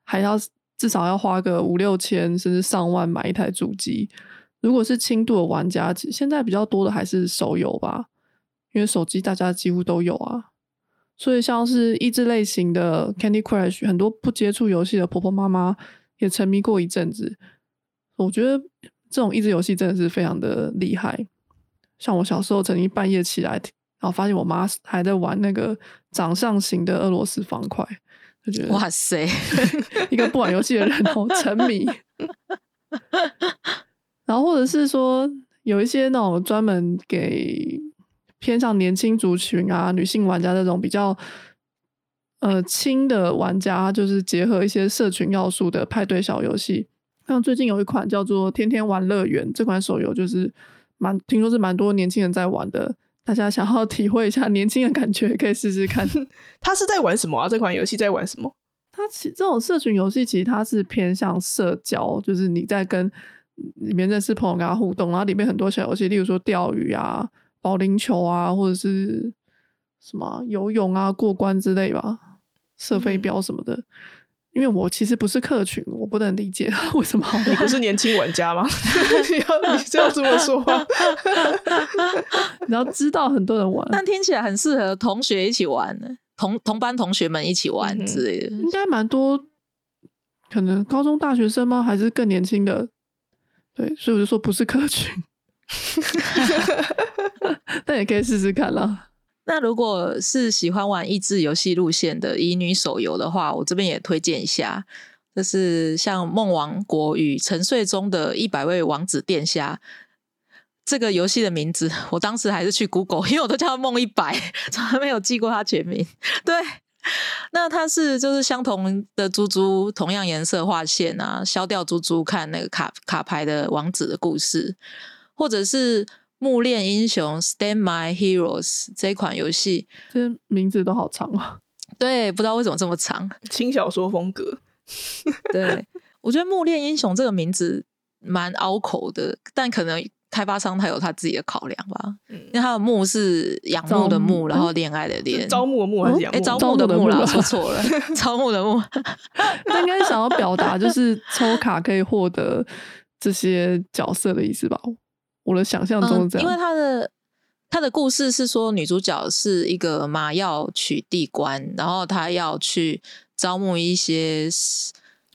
Speaker 3: 还要至少要花个五六千甚至上万买一台主机。如果是轻度的玩家，现在比较多的还是手游吧，因为手机大家几乎都有啊。所以像是益智类型的 Candy Crush，很多不接触游戏的婆婆妈妈也沉迷过一阵子。我觉得这种益智游戏真的是非常的厉害。像我小时候曾经半夜起来。然后发现我妈还在玩那个掌上型的俄罗斯方块，就觉得
Speaker 2: 哇塞，
Speaker 3: 一个不玩游戏的人哦，沉迷。然后或者是说有一些那种专门给偏向年轻族群啊、女性玩家那种比较呃轻的玩家，就是结合一些社群要素的派对小游戏。像最近有一款叫做《天天玩乐园》这款手游，就是蛮听说是蛮多年轻人在玩的。大家想要体会一下年轻的感觉，可以试试看。
Speaker 1: 他是在玩什么啊？这款游戏在玩什么？
Speaker 3: 它其这种社群游戏其实它是偏向社交，就是你在跟里面认识朋友，跟他互动，然后里面很多小游戏，例如说钓鱼啊、保龄球啊，或者是什么游泳啊、过关之类吧，射飞镖什么的。因为我其实不是客群，我不能理解 为什么
Speaker 1: 你不是年轻玩家吗？你要你这样这么说话，
Speaker 3: 你要知道很多人玩，
Speaker 2: 但听起来很适合同学一起玩，同同班同学们一起玩之类的，
Speaker 3: 应该蛮多，可能高中大学生吗？还是更年轻的？对，所以我就说不是客群，但也可以试试看啦。
Speaker 2: 那如果是喜欢玩益智游戏路线的乙女手游的话，我这边也推荐一下，就是像《梦王国与沉睡中的一百位王子殿下》这个游戏的名字，我当时还是去 Google，因为我都叫它梦一百，从来没有记过它全名。对，那它是就是相同的珠珠，同样颜色画线啊，消掉珠珠看那个卡卡牌的王子的故事，或者是。木恋英雄 Stand My Heroes 这款游戏，
Speaker 3: 这名字都好长啊。
Speaker 2: 对，不知道为什么这么长。
Speaker 1: 轻小说风格。
Speaker 2: 对，我觉得木恋英雄这个名字蛮拗口的，但可能开发商他有他自己的考量吧。因为他的木是仰慕的慕，然后恋爱的恋，
Speaker 1: 招募的募还是仰慕？哎，
Speaker 2: 招募的募啦，说错了，招募的募。
Speaker 3: 他应该想要表达就是抽卡可以获得这些角色的意思吧。我的想象中这样，
Speaker 2: 因为他的他的故事是说，女主角是一个麻药取缔官，然后她要去招募一些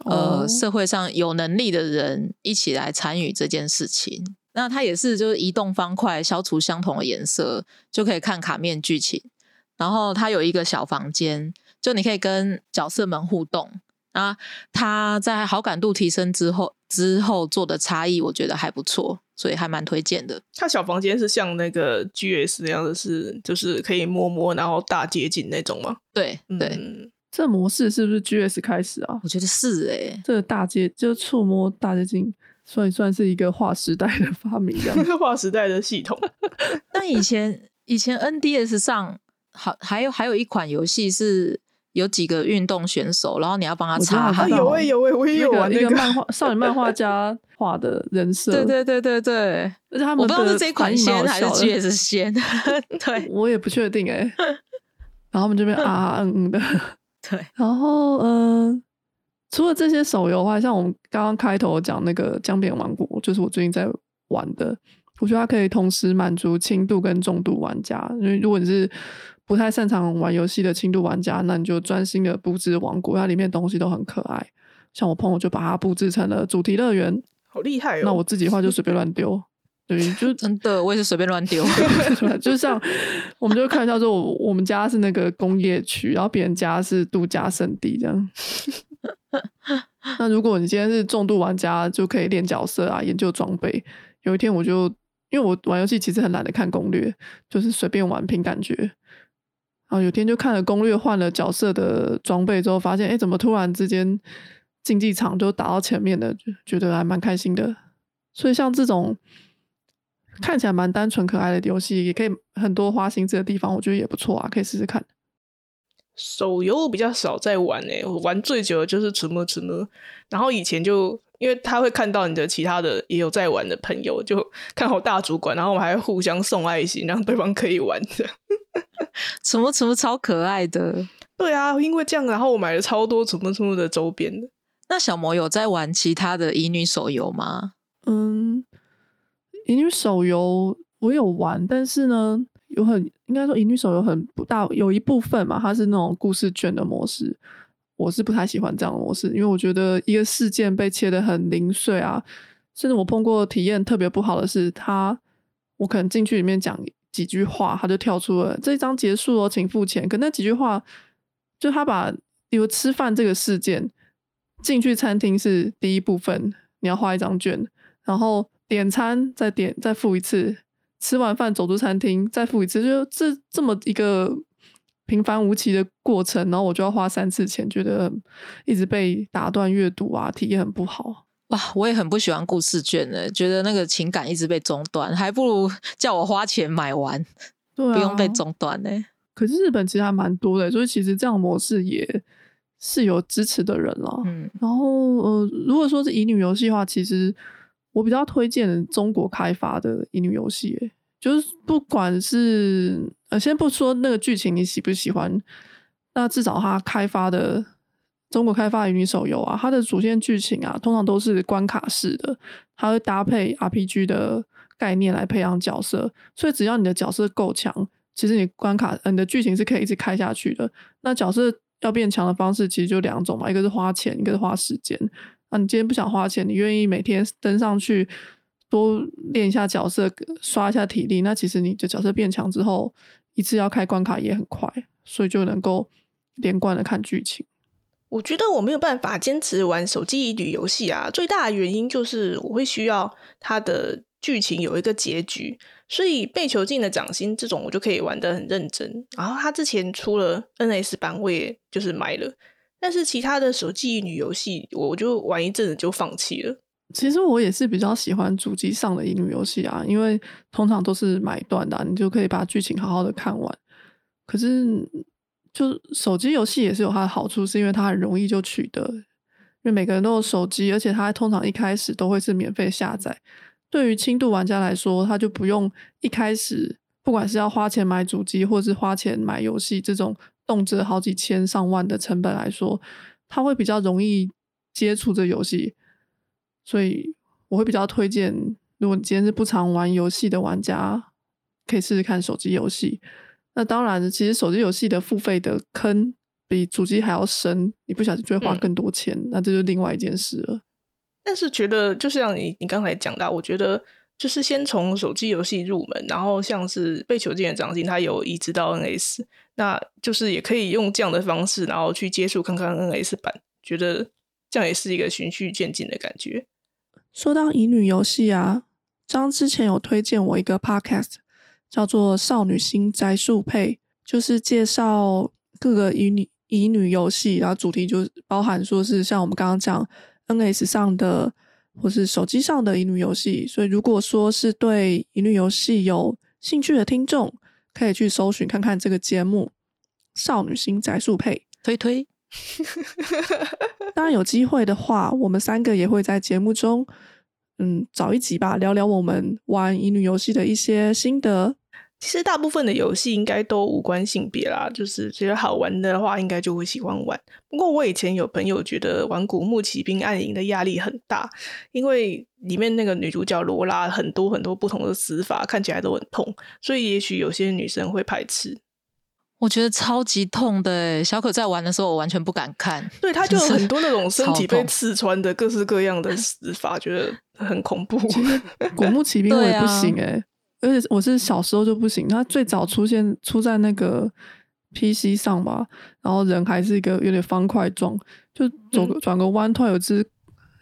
Speaker 2: 呃社会上有能力的人一起来参与这件事情。那她也是就是移动方块，消除相同的颜色，就可以看卡面剧情。然后她有一个小房间，就你可以跟角色们互动。啊，他在好感度提升之后，之后做的差异，我觉得还不错，所以还蛮推荐的。
Speaker 1: 他小房间是像那个 G S 那样的，是就是可以摸摸，然后大接近那种吗？
Speaker 2: 对对，
Speaker 3: 这模式是不是 G S 开始啊？
Speaker 2: 我觉得是哎，
Speaker 3: 这个大接就触摸大接近，所以算是一个划时代的发明，这样
Speaker 1: 划时代的系统。
Speaker 2: 那以前以前 N D S 上好还有还有一款游戏是。有几个运动选手，然后你要帮他擦。
Speaker 1: 有诶有诶，我也有玩
Speaker 3: 那个漫画 少女漫画家画的人设。
Speaker 2: 对对对对对，而且他们我不知道是这款先还是 GS 先。对，
Speaker 3: 我也不确定哎。然后他们这边啊嗯嗯的。
Speaker 2: 对。
Speaker 3: 然后嗯，除了这些手游的话，像我们刚刚开头讲那个《江边王国》，就是我最近在玩的。我觉得它可以同时满足轻度跟重度玩家，因为如果你是。不太擅长玩游戏的轻度玩家，那你就专心的布置王国，它里面东西都很可爱。像我朋友就把它布置成了主题乐园，
Speaker 1: 好厉害哦！
Speaker 3: 那我自己的话就随便乱丢，对，就
Speaker 2: 真的我也是随便乱丢。
Speaker 3: 就像我们就看叫做我我们家是那个工业区，然后别人家是度假胜地这样。那如果你今天是重度玩家，就可以练角色啊，研究装备。有一天我就因为我玩游戏其实很懒得看攻略，就是随便玩凭感觉。啊有天就看了攻略，换了角色的装备之后，发现哎，怎么突然之间竞技场就打到前面的，就觉得还蛮开心的。所以像这种看起来蛮单纯可爱的游戏，也可以很多花心思的地方，我觉得也不错啊，可以试试看。
Speaker 1: 手游我比较少在玩诶，我玩最久的就是《吃么吃么》，然后以前就因为他会看到你的其他的也有在玩的朋友，就看好大主管，然后我们还会互相送爱心，让对方可以玩的。
Speaker 2: 什么什么超可爱的？
Speaker 1: 对啊，因为这样，然后我买了超多什么什么的周边的。
Speaker 2: 那小魔有在玩其他的乙女手游吗？
Speaker 3: 嗯，乙女手游我有玩，但是呢，有很应该说乙女手游很不大，有一部分嘛，它是那种故事卷的模式，我是不太喜欢这样的模式，因为我觉得一个事件被切的很零碎啊，甚至我碰过体验特别不好的是，他我可能进去里面讲。几句话，他就跳出了这一章结束哦，请付钱。可那几句话，就他把比如吃饭这个事件，进去餐厅是第一部分，你要画一张卷，然后点餐再点再付一次，吃完饭走出餐厅再付一次，就这这么一个平凡无奇的过程，然后我就要花三次钱，觉得一直被打断阅读啊，体验很不好。
Speaker 2: 哇，我也很不喜欢故事卷的，觉得那个情感一直被中断，还不如叫我花钱买完，
Speaker 3: 不
Speaker 2: 用被中断呢。
Speaker 3: 可是日本其实还蛮多的，所以其实这样模式也是有支持的人了。嗯，然后呃，如果说是乙女游戏的话，其实我比较推荐中国开发的乙女游戏，就是不管是呃，先不说那个剧情你喜不喜欢，那至少它开发的。中国开发的女手游啊，它的主线剧情啊，通常都是关卡式的，它会搭配 RPG 的概念来培养角色，所以只要你的角色够强，其实你关卡你的剧情是可以一直开下去的。那角色要变强的方式其实就两种嘛，一个是花钱，一个是花时间。那你今天不想花钱，你愿意每天登上去多练一下角色，刷一下体力，那其实你的角色变强之后，一次要开关卡也很快，所以就能够连贯的看剧情。
Speaker 1: 我觉得我没有办法坚持玩手机旅游戏啊，最大的原因就是我会需要它的剧情有一个结局，所以被囚禁的掌心这种我就可以玩的很认真。然后它之前出了 NS 版，我也就是买了，但是其他的手机女游戏我就玩一阵子就放弃了。
Speaker 3: 其实我也是比较喜欢主机上的乙女游戏啊，因为通常都是买断的，你就可以把剧情好好的看完。可是。就手机游戏也是有它的好处，是因为它很容易就取得，因为每个人都有手机，而且它通常一开始都会是免费下载。对于轻度玩家来说，他就不用一开始不管是要花钱买主机，或是花钱买游戏这种动辄好几千上万的成本来说，他会比较容易接触这游戏。所以我会比较推荐，如果你今天是不常玩游戏的玩家，可以试试看手机游戏。那当然，其实手机游戏的付费的坑比主机还要深，你不小心就会花更多钱，那这就另外一件事了。
Speaker 1: 但是觉得，就像你你刚才讲到，我觉得就是先从手机游戏入门，然后像是被囚禁的掌心，它有移植到 NS，那就是也可以用这样的方式，然后去接触看看 NS 版，觉得这样也是一个循序渐进的感觉。
Speaker 3: 说到乙女游戏啊，张之前有推荐我一个 Podcast。叫做少女心宅树配，就是介绍各个乙女乙女游戏，然后主题就包含说是像我们刚刚讲 NS 上的或是手机上的乙女游戏。所以如果说是对乙女游戏有兴趣的听众，可以去搜寻看看这个节目《少女心宅树配》，
Speaker 2: 推推。
Speaker 3: 当然有机会的话，我们三个也会在节目中，嗯，找一集吧，聊聊我们玩乙女游戏的一些心得。
Speaker 1: 其实大部分的游戏应该都无关性别啦，就是觉得好玩的话，应该就会喜欢玩。不过我以前有朋友觉得玩《古墓奇兵暗影》的压力很大，因为里面那个女主角罗拉很多很多不同的死法，看起来都很痛，所以也许有些女生会排斥。
Speaker 2: 我觉得超级痛的，小可在玩的时候，我完全不敢看。
Speaker 1: 对，他就有很多那种身体被刺穿的各式各样的 死法，觉得很恐怖。
Speaker 3: 古墓 奇兵我也不行哎。而且我是小时候就不行，他最早出现出在那个 PC 上吧，然后人还是一个有点方块状，就走个转个弯，突然有只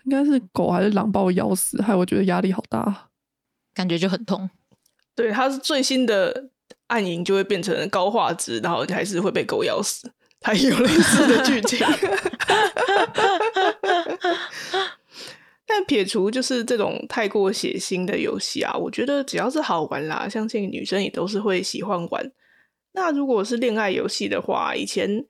Speaker 3: 应该是狗还是狼把我咬死，害我觉得压力好大，
Speaker 2: 感觉就很痛。
Speaker 1: 对，它是最新的暗影就会变成高画质，然后你还是会被狗咬死，它也有类似的剧情。但撇除就是这种太过血腥的游戏啊，我觉得只要是好玩啦，相信女生也都是会喜欢玩。那如果是恋爱游戏的话，以前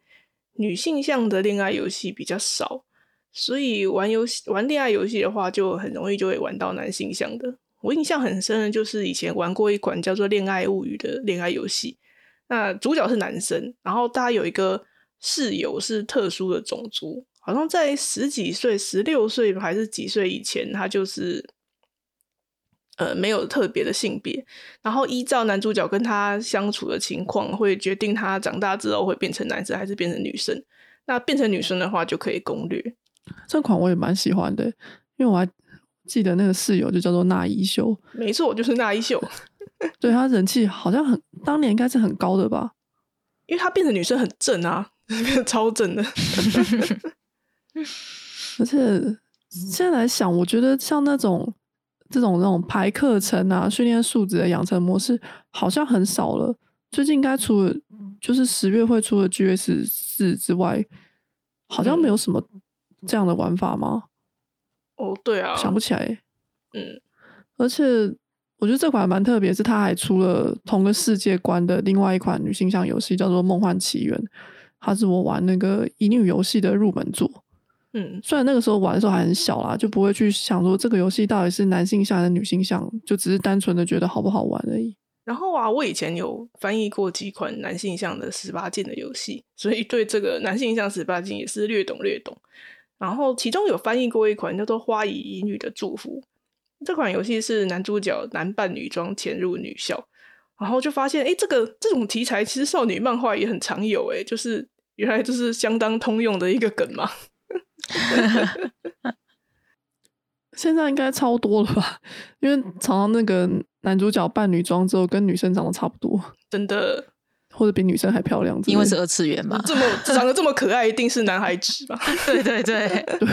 Speaker 1: 女性向的恋爱游戏比较少，所以玩游戏玩恋爱游戏的话，就很容易就会玩到男性向的。我印象很深的就是以前玩过一款叫做《恋爱物语》的恋爱游戏，那主角是男生，然后大家有一个室友是特殊的种族。好像在十几岁、十六岁还是几岁以前，他就是呃没有特别的性别，然后依照男主角跟他相处的情况，会决定他长大之后会变成男生还是变成女生。那变成女生的话，就可以攻略
Speaker 3: 这款，我也蛮喜欢的，因为我还记得那个室友就叫做那一秀，
Speaker 1: 没错，就是那一秀，
Speaker 3: 对他人气好像很当年应该是很高的吧，
Speaker 1: 因为他变成女生很正啊，超正的。
Speaker 3: 而且现在来想，我觉得像那种这种那种排课程啊、训练素质的养成模式，好像很少了。最近应该除了就是十月会出的 GS 四之外，好像没有什么这样的玩法吗？
Speaker 1: 哦，对啊，
Speaker 3: 想不起来。
Speaker 1: 嗯，
Speaker 3: 而且我觉得这款蛮特别，是它还出了同个世界观的另外一款女性向游戏，叫做《梦幻奇缘》，它是我玩那个乙女游戏的入门作。
Speaker 1: 嗯，
Speaker 3: 虽然那个时候玩的时候还很小啦，就不会去想说这个游戏到底是男性向还是女性向，就只是单纯的觉得好不好玩而已。
Speaker 1: 然后啊，我以前有翻译过几款男性向的十八禁的游戏，所以对这个男性向十八禁也是略懂略懂。然后其中有翻译过一款叫做《花以乙女的祝福》，这款游戏是男主角男扮女装潜入女校，然后就发现，哎，这个这种题材其实少女漫画也很常有，哎，就是原来就是相当通用的一个梗嘛。
Speaker 3: 现在应该超多了吧？因为常常那个男主角扮女装之后，跟女生长得差不多，
Speaker 1: 真的，
Speaker 3: 或者比女生还漂亮，
Speaker 2: 因为是二次元嘛。
Speaker 1: 这么长得这么可爱，一定是男孩子吧？
Speaker 2: 对对对
Speaker 3: 对。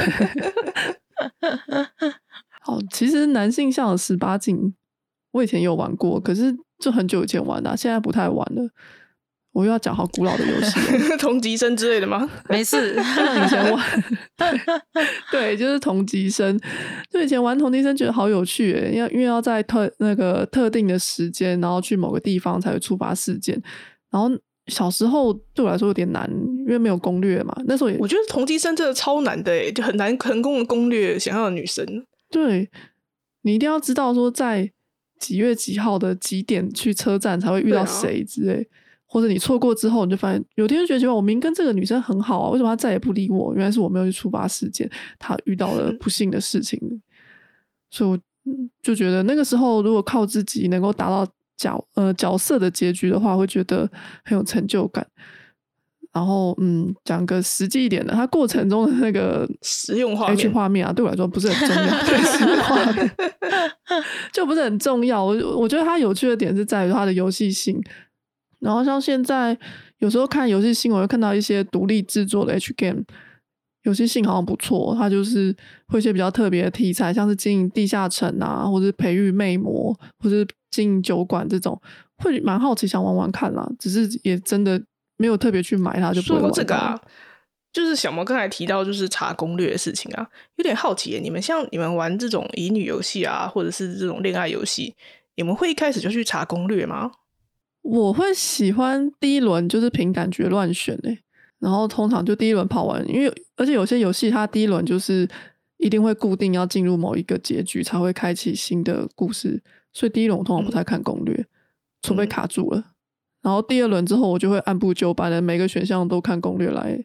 Speaker 3: 好，其实男性向的十八禁，我以前有玩过，可是就很久以前玩的，现在不太玩了。我又要讲好古老的游戏，
Speaker 1: 同级生之类的吗？
Speaker 2: 没事，
Speaker 3: 以前玩，对，就是同级生。就以前玩同级生，觉得好有趣诶，要因为要在特那个特定的时间，然后去某个地方才会触发事件。然后小时候对我来说有点难，因为没有攻略嘛。那时候也
Speaker 1: 我觉得同级生真的超难的诶，就很难成功的攻略想要的女生。
Speaker 3: 对你一定要知道说在几月几号的几点去车站才会遇到谁之类。或者你错过之后，你就发现有天就觉得奇怪，我明跟这个女生很好啊，为什么她再也不理我？原来是我没有去触发事件，她遇到了 不幸的事情，所以我就觉得那个时候如果靠自己能够达到角呃角色的结局的话，会觉得很有成就感。然后嗯，讲个实际一点的，它过程中的那个
Speaker 1: 实用画
Speaker 3: 面画面啊，对我来说不是很重要，就不是很重要。我我觉得它有趣的点是在于它的游戏性。然后像现在有时候看游戏新闻，会看到一些独立制作的 H game 游戏性好像不错，它就是会一些比较特别的题材，像是经营地下城啊，或者培育魅魔，或者经营酒馆这种，会蛮好奇想玩玩看啦。只是也真的没有特别去买它，就不会玩。
Speaker 1: 这个啊，就是小毛刚才提到就是查攻略的事情啊，有点好奇，你们像你们玩这种乙女游戏啊，或者是这种恋爱游戏，你们会一开始就去查攻略吗？
Speaker 3: 我会喜欢第一轮就是凭感觉乱选诶，然后通常就第一轮跑完，因为而且有些游戏它第一轮就是一定会固定要进入某一个结局才会开启新的故事，所以第一轮我通常不太看攻略，除非卡住了。然后第二轮之后我就会按部就班的每个选项都看攻略来，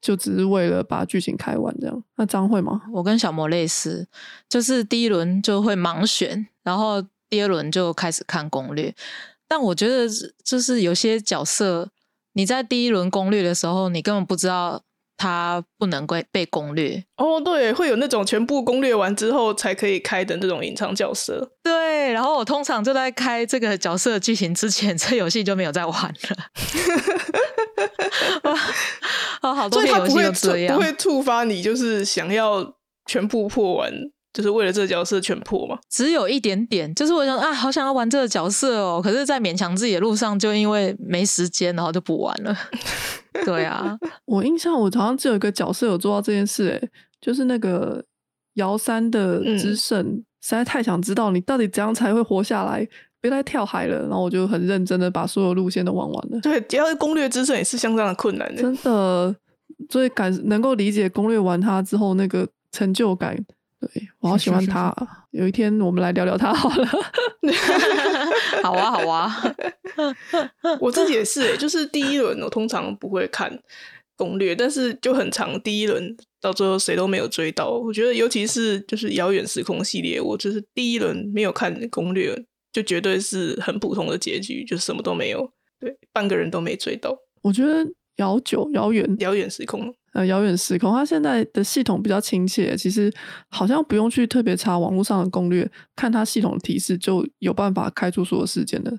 Speaker 3: 就只是为了把剧情开完这样。那张会吗？
Speaker 2: 我跟小魔类似，就是第一轮就会盲选，然后第二轮就开始看攻略。但我觉得，就是有些角色，你在第一轮攻略的时候，你根本不知道它不能被被攻略。
Speaker 1: 哦，对，会有那种全部攻略完之后才可以开的那种隐藏角色。
Speaker 2: 对，然后我通常就在开这个角色剧情之前，这游戏就没有在玩了。哦，好多游戏都这样，
Speaker 1: 不会触发你，就是想要全部破完就是为了这个角色全破嘛？
Speaker 2: 只有一点点，就是我想啊，好想要玩这个角色哦，可是，在勉强自己的路上，就因为没时间，然后就不玩了。对啊，
Speaker 3: 我印象我好像只有一个角色有做到这件事，诶，就是那个瑶山的之圣，实在太想知道你到底怎样才会活下来，别再跳海了。然后我就很认真的把所有路线都玩完了。
Speaker 1: 对，只要攻略之圣也是相当的困难的，
Speaker 3: 真的。所以感能够理解攻略完它之后那个成就感。对我好喜欢他，有一天我们来聊聊他好了。
Speaker 2: 好啊，好啊。
Speaker 1: 我自己也是，就是第一轮我通常不会看攻略，但是就很长，第一轮到最后谁都没有追到。我觉得尤其是就是遥远时空系列，我就是第一轮没有看攻略，就绝对是很普通的结局，就什么都没有，对，半个人都没追到。
Speaker 3: 我觉得遥久、遥远、
Speaker 1: 遥远时空。
Speaker 3: 呃，遥远时空，它现在的系统比较亲切，其实好像不用去特别查网络上的攻略，看它系统的提示就有办法开出所有事件的。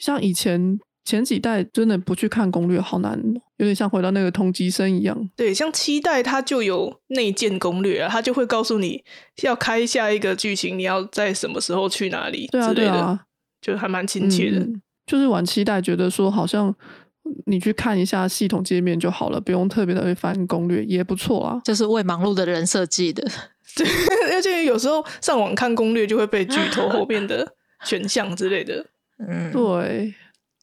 Speaker 3: 像以前前几代真的不去看攻略，好难，有点像回到那个通缉生一样。
Speaker 1: 对，像七代它就有内建攻略啊，它就会告诉你要开下一个剧情，你要在什么时候去哪里之类的，就还蛮亲切的。
Speaker 3: 就是晚期代觉得说好像。你去看一下系统界面就好了，不用特别的去翻攻略，也不错啊。
Speaker 2: 这是为忙碌的人设计的，
Speaker 1: 对。而且有时候上网看攻略就会被剧透后面的 选项之类的。
Speaker 3: 嗯，对。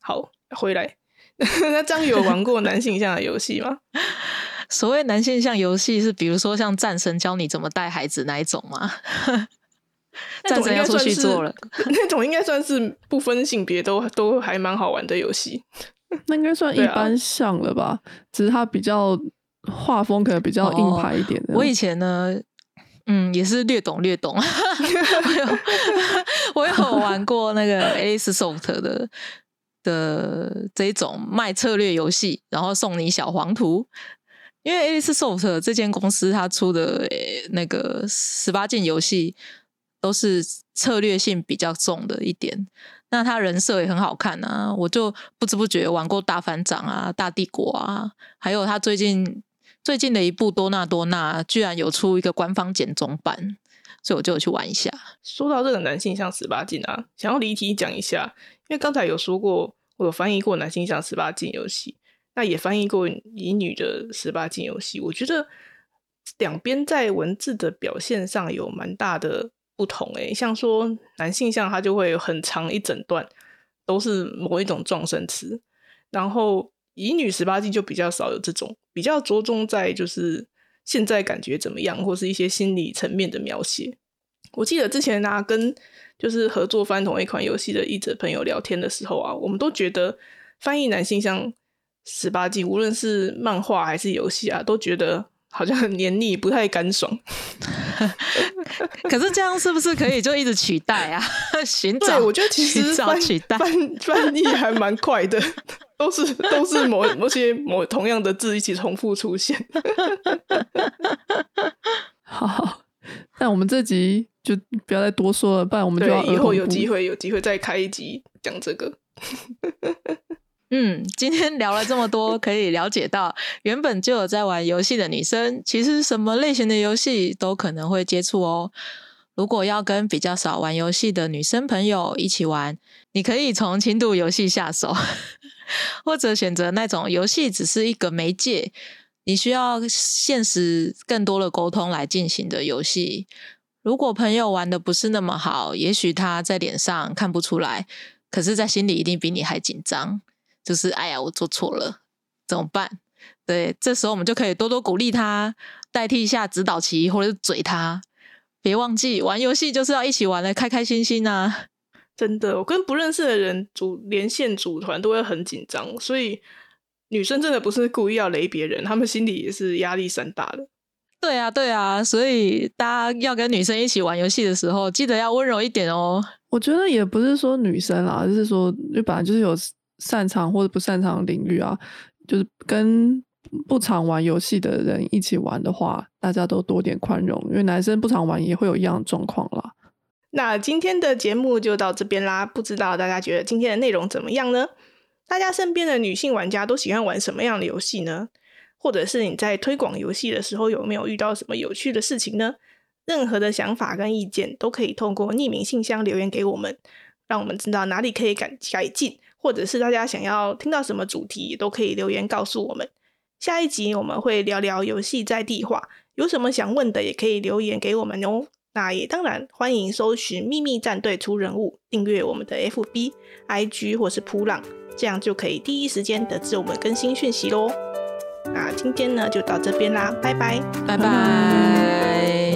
Speaker 1: 好，回来。那张宇有玩过男性向的游戏吗？
Speaker 2: 所谓男性向游戏是，比如说像战神教你怎么带孩子那一种吗？战神要出去做了，
Speaker 1: 那种应该算是不分性别都都还蛮好玩的游戏。
Speaker 3: 那应该算一般像了吧，只是它比较画风可能比较硬派一点。
Speaker 2: 我以前呢，嗯，也是略懂略懂。我有 我有玩过那个 Alice Soft 的的这种卖策略游戏，然后送你小黄图。因为 Alice Soft 这间公司它出的那个十八禁游戏都是策略性比较重的一点。那他人设也很好看啊，我就不知不觉玩过大反掌啊、大帝国啊，还有他最近最近的一部多纳多纳，居然有出一个官方简中版，所以我就去玩一下。
Speaker 1: 说到这个男性向十八禁啊，想要离题讲一下，因为刚才有说过，我有翻译过男性向十八禁游戏，那也翻译过乙女的十八禁游戏，我觉得两边在文字的表现上有蛮大的。不同诶，像说男性向，它就会很长一整段都是某一种撞声词，然后乙女十八禁就比较少有这种，比较着重在就是现在感觉怎么样，或是一些心理层面的描写。我记得之前啊，跟就是合作翻同一款游戏的译者朋友聊天的时候啊，我们都觉得翻译男性向十八禁，无论是漫画还是游戏啊，都觉得。好像很黏腻，不太干爽。
Speaker 2: 可是这样是不是可以就一直取代啊？寻找，
Speaker 1: 我觉得其实翻
Speaker 2: 取代
Speaker 1: 翻翻译还蛮快的，都是都是某某些某同样的字一起重复出现。
Speaker 3: 好，那我们这集就不要再多说了，不然我们就要
Speaker 1: 以后有机会有机会再开一集讲这个。
Speaker 2: 嗯，今天聊了这么多，可以了解到，原本就有在玩游戏的女生，其实什么类型的游戏都可能会接触哦。如果要跟比较少玩游戏的女生朋友一起玩，你可以从轻度游戏下手，或者选择那种游戏只是一个媒介，你需要现实更多的沟通来进行的游戏。如果朋友玩的不是那么好，也许他在脸上看不出来，可是在心里一定比你还紧张。就是哎呀，我做错了，怎么办？对，这时候我们就可以多多鼓励他，代替一下指导棋或者是嘴他。别忘记，玩游戏就是要一起玩的，开开心心啊！
Speaker 1: 真的，我跟不认识的人组连线组团都会很紧张，所以女生真的不是故意要雷别人，他们心里也是压力山大的。
Speaker 2: 对啊，对啊，所以大家要跟女生一起玩游戏的时候，记得要温柔一点哦。
Speaker 3: 我觉得也不是说女生啦，就是说，就本来就是有。擅长或者不擅长领域啊，就是跟不常玩游戏的人一起玩的话，大家都多点宽容，因为男生不常玩也会有一样的状况啦。
Speaker 1: 那今天的节目就到这边啦，不知道大家觉得今天的内容怎么样呢？大家身边的女性玩家都喜欢玩什么样的游戏呢？或者是你在推广游戏的时候有没有遇到什么有趣的事情呢？任何的想法跟意见都可以通过匿名信箱留言给我们，让我们知道哪里可以改改进，或者是大家想要听到什么主题，都可以留言告诉我们。下一集我们会聊聊游戏在地化，有什么想问的也可以留言给我们哦。那也当然欢迎搜寻“秘密战队出人物”，订阅我们的 FB、IG 或是扑浪，这样就可以第一时间得知我们更新讯息喽。那今天呢就到这边啦，拜拜，
Speaker 2: 拜拜。